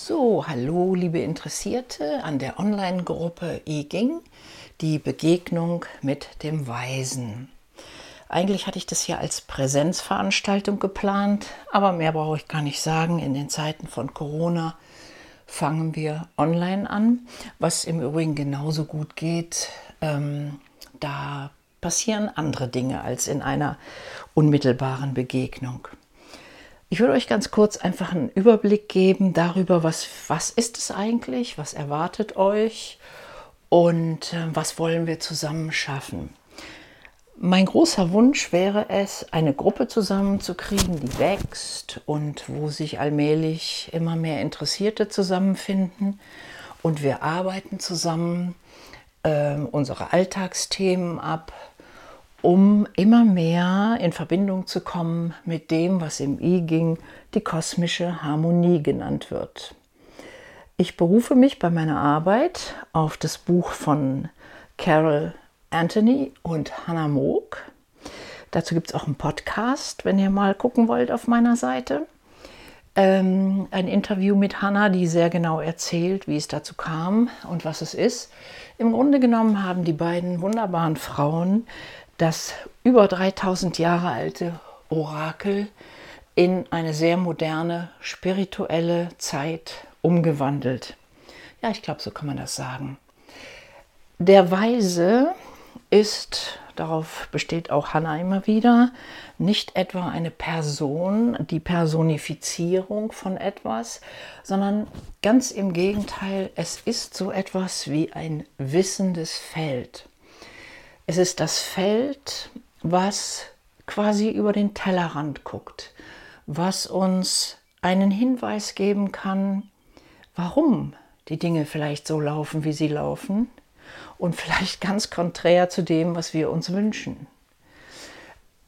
So, hallo liebe Interessierte an der Online-Gruppe eGing, die Begegnung mit dem Weisen. Eigentlich hatte ich das hier als Präsenzveranstaltung geplant, aber mehr brauche ich gar nicht sagen. In den Zeiten von Corona fangen wir online an, was im Übrigen genauso gut geht. Ähm, da passieren andere Dinge als in einer unmittelbaren Begegnung. Ich würde euch ganz kurz einfach einen Überblick geben darüber, was, was ist es eigentlich, was erwartet euch und äh, was wollen wir zusammen schaffen. Mein großer Wunsch wäre es, eine Gruppe zusammenzukriegen, die wächst und wo sich allmählich immer mehr Interessierte zusammenfinden und wir arbeiten zusammen äh, unsere Alltagsthemen ab, um immer mehr in Verbindung zu kommen mit dem, was im I ging, die kosmische Harmonie genannt wird. Ich berufe mich bei meiner Arbeit auf das Buch von Carol Anthony und Hannah Moog. Dazu gibt es auch einen Podcast, wenn ihr mal gucken wollt auf meiner Seite. Ähm, ein Interview mit Hannah, die sehr genau erzählt, wie es dazu kam und was es ist. Im Grunde genommen haben die beiden wunderbaren Frauen das über 3000 Jahre alte Orakel in eine sehr moderne spirituelle Zeit umgewandelt. Ja, ich glaube, so kann man das sagen. Der Weise ist, darauf besteht auch Hannah immer wieder, nicht etwa eine Person, die Personifizierung von etwas, sondern ganz im Gegenteil, es ist so etwas wie ein wissendes Feld. Es ist das Feld, was quasi über den Tellerrand guckt, was uns einen Hinweis geben kann, warum die Dinge vielleicht so laufen, wie sie laufen und vielleicht ganz konträr zu dem, was wir uns wünschen.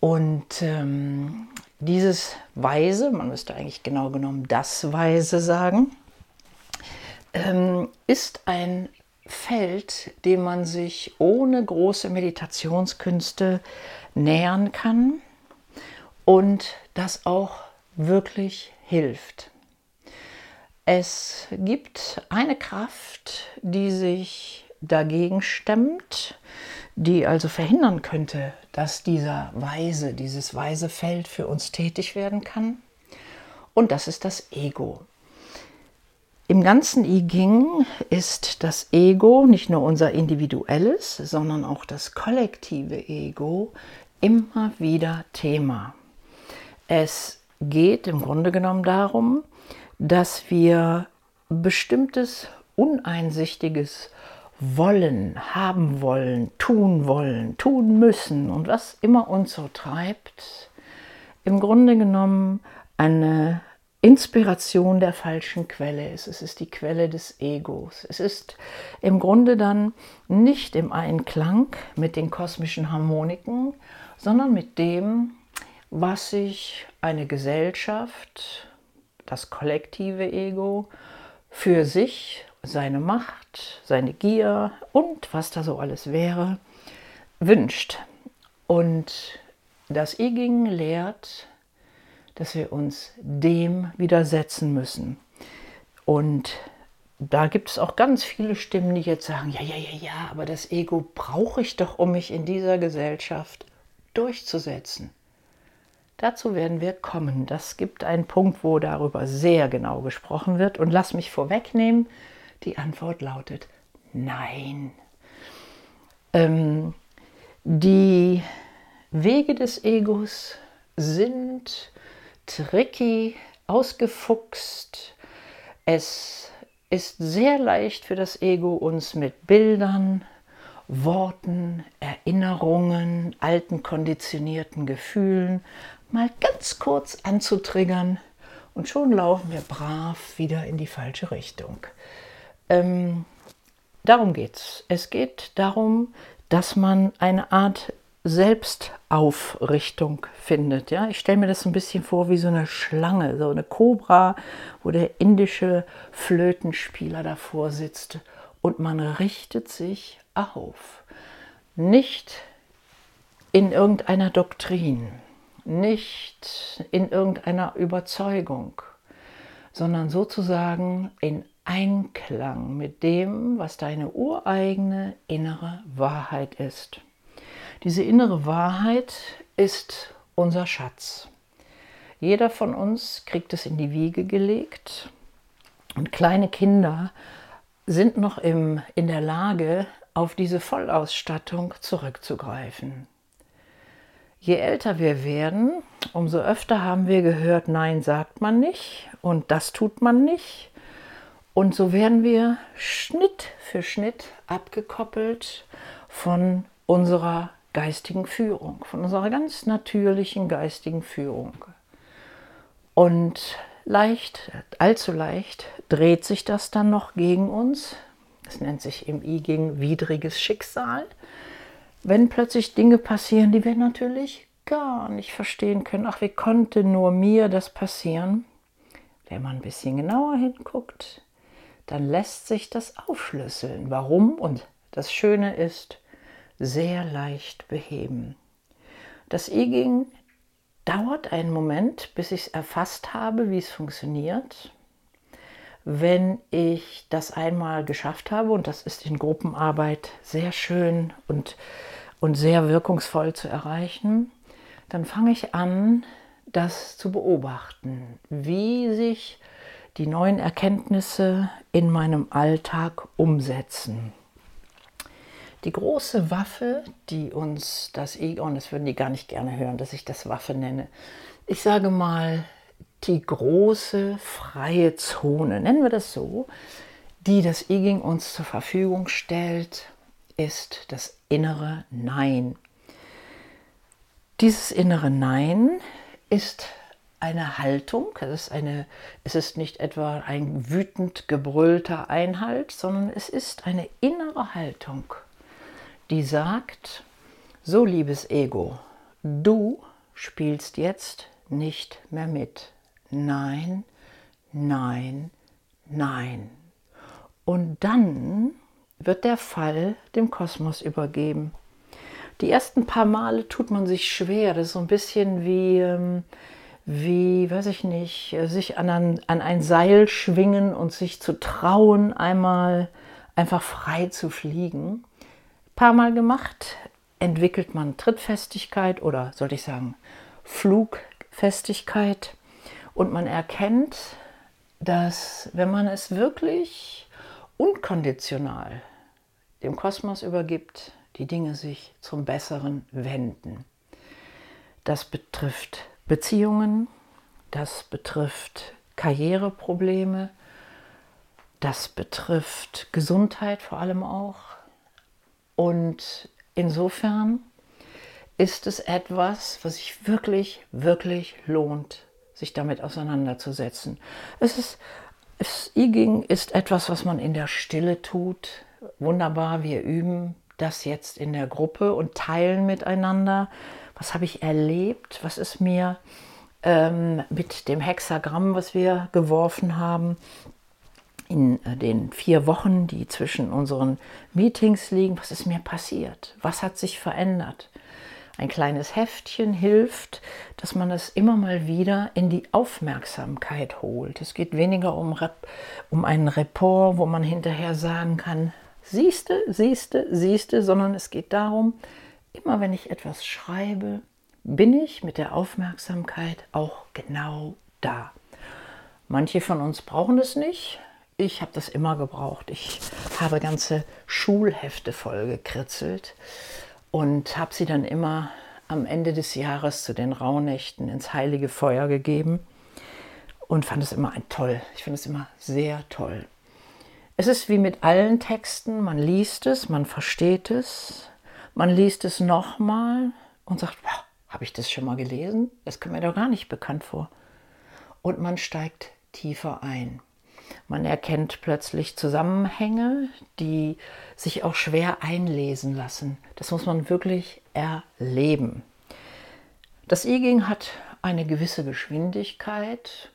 Und ähm, dieses Weise, man müsste eigentlich genau genommen das Weise sagen, ähm, ist ein Feld, dem man sich ohne große Meditationskünste nähern kann und das auch wirklich hilft. Es gibt eine Kraft, die sich dagegen stemmt, die also verhindern könnte, dass dieser weise, dieses weise Feld für uns tätig werden kann. Und das ist das Ego. Im ganzen I Ging ist das Ego, nicht nur unser individuelles, sondern auch das kollektive Ego, immer wieder Thema. Es geht im Grunde genommen darum, dass wir bestimmtes uneinsichtiges wollen, haben wollen, tun wollen, tun müssen und was immer uns so treibt, im Grunde genommen eine Inspiration der falschen Quelle ist. Es ist die Quelle des Egos. Es ist im Grunde dann nicht im Einklang mit den kosmischen Harmoniken, sondern mit dem, was sich eine Gesellschaft, das kollektive Ego, für sich, seine Macht, seine Gier und was da so alles wäre, wünscht. Und das Iging lehrt, dass wir uns dem widersetzen müssen. Und da gibt es auch ganz viele Stimmen, die jetzt sagen, ja, ja, ja, ja, aber das Ego brauche ich doch, um mich in dieser Gesellschaft durchzusetzen. Dazu werden wir kommen. Das gibt einen Punkt, wo darüber sehr genau gesprochen wird. Und lass mich vorwegnehmen, die Antwort lautet nein. Ähm, die Wege des Egos sind tricky, ausgefuchst. Es ist sehr leicht für das Ego, uns mit Bildern, Worten, Erinnerungen, alten konditionierten Gefühlen mal ganz kurz anzutriggern und schon laufen wir brav wieder in die falsche Richtung. Ähm, darum geht Es Es geht darum, dass man eine Art Selbstaufrichtung findet. Ja? Ich stelle mir das ein bisschen vor wie so eine Schlange, so eine Kobra, wo der indische Flötenspieler davor sitzt und man richtet sich auf. Nicht in irgendeiner Doktrin, nicht in irgendeiner Überzeugung, sondern sozusagen in Einklang mit dem, was deine ureigene innere Wahrheit ist. Diese innere Wahrheit ist unser Schatz. Jeder von uns kriegt es in die Wiege gelegt und kleine Kinder sind noch im, in der Lage, auf diese Vollausstattung zurückzugreifen. Je älter wir werden, umso öfter haben wir gehört, nein sagt man nicht und das tut man nicht. Und so werden wir Schnitt für Schnitt abgekoppelt von unserer geistigen Führung, von unserer ganz natürlichen geistigen Führung. Und leicht, allzu leicht dreht sich das dann noch gegen uns. Das nennt sich im I gegen widriges Schicksal wenn plötzlich Dinge passieren, die wir natürlich gar nicht verstehen können. Ach, wie konnte nur mir das passieren? Wenn man ein bisschen genauer hinguckt, dann lässt sich das aufschlüsseln. Warum? Und das Schöne ist, sehr leicht beheben. Das I-Ging dauert einen Moment, bis ich es erfasst habe, wie es funktioniert. Wenn ich das einmal geschafft habe, und das ist in Gruppenarbeit sehr schön und und sehr wirkungsvoll zu erreichen, dann fange ich an, das zu beobachten, wie sich die neuen Erkenntnisse in meinem Alltag umsetzen. Die große Waffe, die uns das Ego, das würden die gar nicht gerne hören, dass ich das Waffe nenne. Ich sage mal, die große freie Zone, nennen wir das so, die das I uns zur Verfügung stellt, ist das innere Nein. Dieses innere Nein ist eine Haltung, es ist, eine, es ist nicht etwa ein wütend gebrüllter Einhalt, sondern es ist eine innere Haltung, die sagt, so liebes Ego, du spielst jetzt nicht mehr mit. Nein, nein, nein. Und dann wird der Fall dem Kosmos übergeben. Die ersten paar Male tut man sich schwer. Das ist so ein bisschen wie, ähm, wie weiß ich nicht, sich an ein, an ein Seil schwingen und sich zu trauen, einmal einfach frei zu fliegen. Paar Mal gemacht, entwickelt man Trittfestigkeit oder sollte ich sagen Flugfestigkeit. Und man erkennt, dass wenn man es wirklich unkonditional dem Kosmos übergibt, die Dinge sich zum Besseren wenden. Das betrifft Beziehungen, das betrifft Karriereprobleme, das betrifft Gesundheit vor allem auch. Und insofern ist es etwas, was sich wirklich, wirklich lohnt, sich damit auseinanderzusetzen. Es ist, es, I-Ging ist etwas, was man in der Stille tut, wunderbar, wir üben das jetzt in der Gruppe und teilen miteinander. Was habe ich erlebt? Was ist mir ähm, mit dem Hexagramm, was wir geworfen haben, in äh, den vier Wochen, die zwischen unseren Meetings liegen, was ist mir passiert? Was hat sich verändert? Ein kleines Heftchen hilft, dass man es immer mal wieder in die Aufmerksamkeit holt. Es geht weniger um, um einen Report, wo man hinterher sagen kann, siehste, siehste, siehste, sondern es geht darum, immer wenn ich etwas schreibe, bin ich mit der Aufmerksamkeit auch genau da. Manche von uns brauchen es nicht. Ich habe das immer gebraucht. Ich habe ganze Schulhefte voll gekritzelt und habe sie dann immer am Ende des Jahres zu den Rauhnächten ins heilige Feuer gegeben und fand es immer ein toll. Ich finde es immer sehr toll. Es ist wie mit allen Texten, man liest es, man versteht es, man liest es nochmal und sagt, habe ich das schon mal gelesen? Das kommt mir doch gar nicht bekannt vor. Und man steigt tiefer ein. Man erkennt plötzlich Zusammenhänge, die sich auch schwer einlesen lassen. Das muss man wirklich erleben. Das I-Ging hat eine gewisse Geschwindigkeit,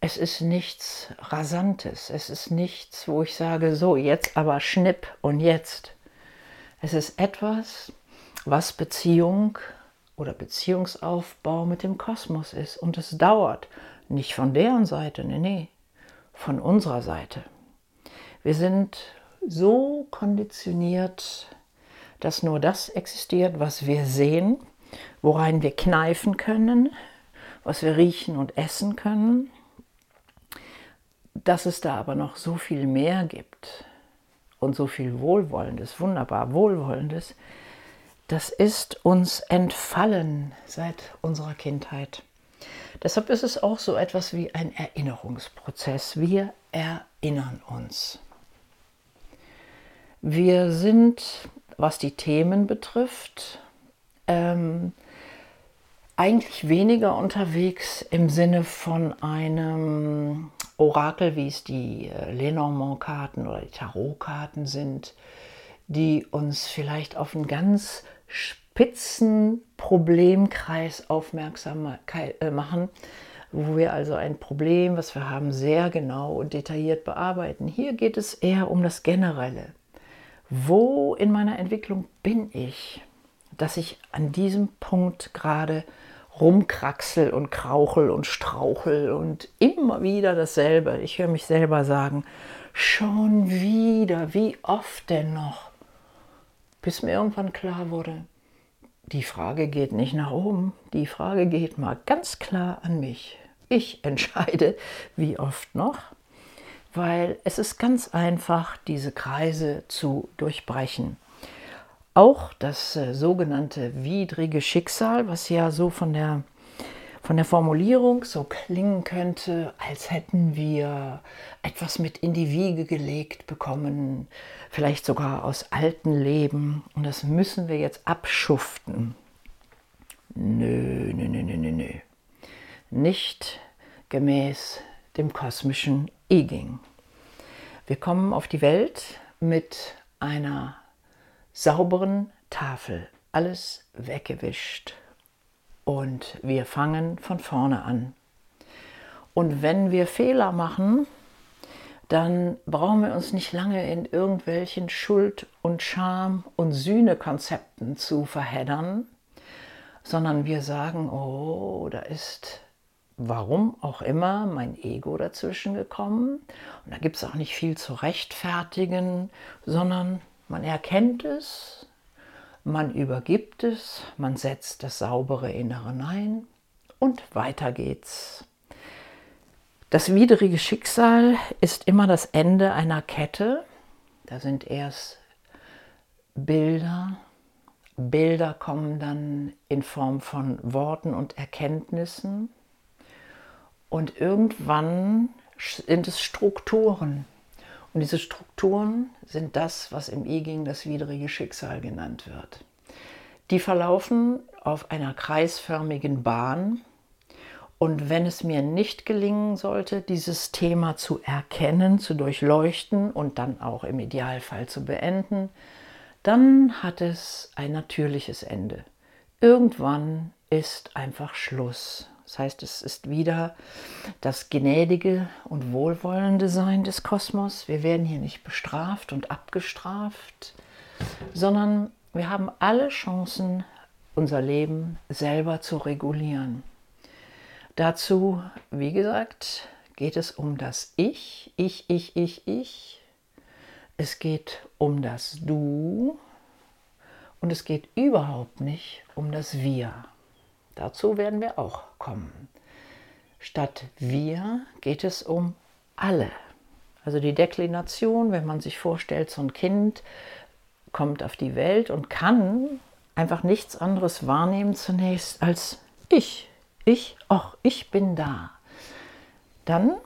es ist nichts Rasantes, es ist nichts, wo ich sage, so, jetzt aber schnipp und jetzt. Es ist etwas, was Beziehung oder Beziehungsaufbau mit dem Kosmos ist. Und es dauert nicht von deren Seite, nee, nee, von unserer Seite. Wir sind so konditioniert, dass nur das existiert, was wir sehen, worein wir kneifen können, was wir riechen und essen können. Dass es da aber noch so viel mehr gibt und so viel Wohlwollendes, wunderbar Wohlwollendes, das ist uns entfallen seit unserer Kindheit. Deshalb ist es auch so etwas wie ein Erinnerungsprozess. Wir erinnern uns. Wir sind, was die Themen betrifft, ähm, eigentlich weniger unterwegs im Sinne von einem Orakel, wie es die äh, Lenormand-Karten oder die Tarot-Karten sind, die uns vielleicht auf einen ganz spitzen Problemkreis aufmerksam äh, machen, wo wir also ein Problem, was wir haben, sehr genau und detailliert bearbeiten. Hier geht es eher um das Generelle. Wo in meiner Entwicklung bin ich, dass ich an diesem Punkt gerade rumkraxel und krauchel und strauchel und immer wieder dasselbe. Ich höre mich selber sagen, schon wieder, wie oft denn noch? Bis mir irgendwann klar wurde, die Frage geht nicht nach oben, die Frage geht mal ganz klar an mich. Ich entscheide, wie oft noch, weil es ist ganz einfach, diese Kreise zu durchbrechen. Auch das äh, sogenannte widrige Schicksal, was ja so von der, von der Formulierung so klingen könnte, als hätten wir etwas mit in die Wiege gelegt bekommen, vielleicht sogar aus alten Leben, und das müssen wir jetzt abschuften. Nö, nö, nö, nö, nö, nö. Nicht gemäß dem kosmischen I-Ging. Wir kommen auf die Welt mit einer sauberen Tafel, alles weggewischt. Und wir fangen von vorne an. Und wenn wir Fehler machen, dann brauchen wir uns nicht lange in irgendwelchen Schuld- und Scham- und Sühnekonzepten zu verheddern, sondern wir sagen, oh, da ist warum auch immer mein Ego dazwischen gekommen. Und da gibt es auch nicht viel zu rechtfertigen, sondern man erkennt es, man übergibt es, man setzt das saubere Innere ein und weiter geht's. Das widrige Schicksal ist immer das Ende einer Kette. Da sind erst Bilder. Bilder kommen dann in Form von Worten und Erkenntnissen. Und irgendwann sind es Strukturen. Und diese Strukturen sind das, was im I-Ging das widrige Schicksal genannt wird. Die verlaufen auf einer kreisförmigen Bahn. Und wenn es mir nicht gelingen sollte, dieses Thema zu erkennen, zu durchleuchten und dann auch im Idealfall zu beenden, dann hat es ein natürliches Ende. Irgendwann ist einfach Schluss. Das heißt, es ist wieder das gnädige und wohlwollende Sein des Kosmos. Wir werden hier nicht bestraft und abgestraft, sondern wir haben alle Chancen, unser Leben selber zu regulieren. Dazu, wie gesagt, geht es um das Ich, ich, ich, ich, ich. Es geht um das Du und es geht überhaupt nicht um das Wir. Dazu werden wir auch kommen. Statt wir geht es um alle. Also die Deklination, wenn man sich vorstellt, so ein Kind kommt auf die Welt und kann einfach nichts anderes wahrnehmen zunächst als ich. Ich, ach, ich bin da. Dann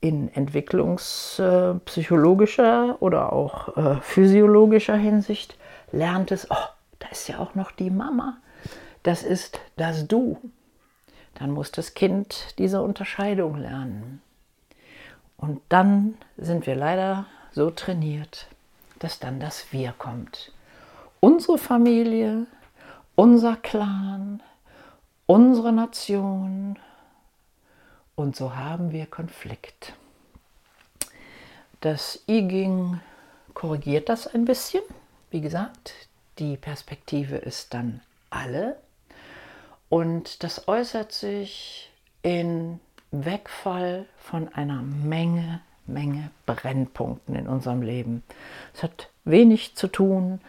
in entwicklungspsychologischer oder auch äh, physiologischer Hinsicht lernt es, oh, da ist ja auch noch die Mama das ist das Du. Dann muss das Kind diese Unterscheidung lernen. Und dann sind wir leider so trainiert, dass dann das Wir kommt. Unsere Familie, unser Clan, unsere Nation. Und so haben wir Konflikt. Das I-Ging korrigiert das ein bisschen. Wie gesagt, die Perspektive ist dann alle und das äußert sich in Wegfall von einer Menge Menge Brennpunkten in unserem Leben. Es hat wenig zu tun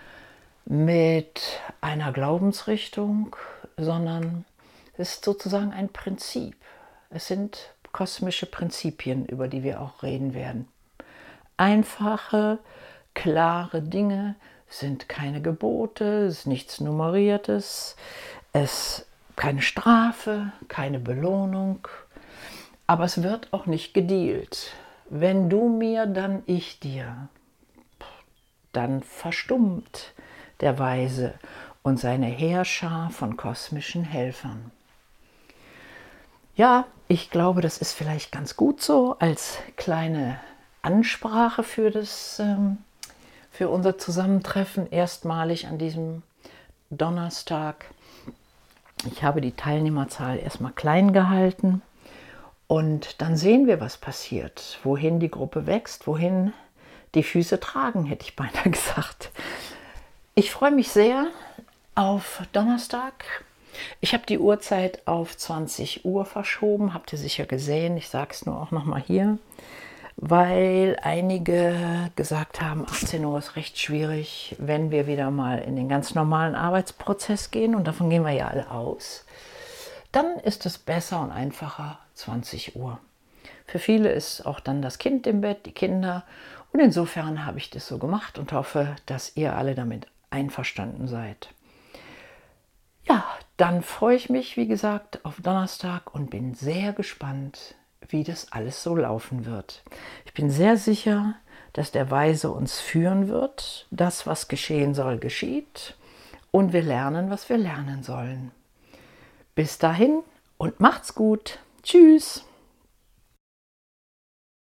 mit einer Glaubensrichtung, sondern es ist sozusagen ein Prinzip. Es sind kosmische Prinzipien, über die wir auch reden werden. Einfache, klare Dinge sind keine Gebote, es ist nichts Nummeriertes, es keine Strafe, keine Belohnung, aber es wird auch nicht gedealt. Wenn du mir, dann ich dir. Dann verstummt der Weise und seine Heerschar von kosmischen Helfern. Ja, ich glaube, das ist vielleicht ganz gut so als kleine Ansprache für, das, ähm, für unser Zusammentreffen erstmalig an diesem Donnerstag. Ich habe die Teilnehmerzahl erstmal klein gehalten und dann sehen wir, was passiert, wohin die Gruppe wächst, wohin die Füße tragen, hätte ich beinahe gesagt. Ich freue mich sehr auf Donnerstag. Ich habe die Uhrzeit auf 20 Uhr verschoben, habt ihr sicher gesehen. Ich sage es nur auch nochmal hier, weil einige gesagt haben, 18 Uhr ist recht schwierig, wenn wir wieder mal in den ganz normalen Arbeitsprozess gehen. Und davon gehen wir ja alle aus. Dann ist es besser und einfacher 20 Uhr. Für viele ist auch dann das Kind im Bett, die Kinder. Und insofern habe ich das so gemacht und hoffe, dass ihr alle damit einverstanden seid. Ja, dann freue ich mich, wie gesagt, auf Donnerstag und bin sehr gespannt, wie das alles so laufen wird. Ich bin sehr sicher, dass der Weise uns führen wird. Das, was geschehen soll, geschieht. Und wir lernen, was wir lernen sollen. Bis dahin und macht's gut. Tschüss.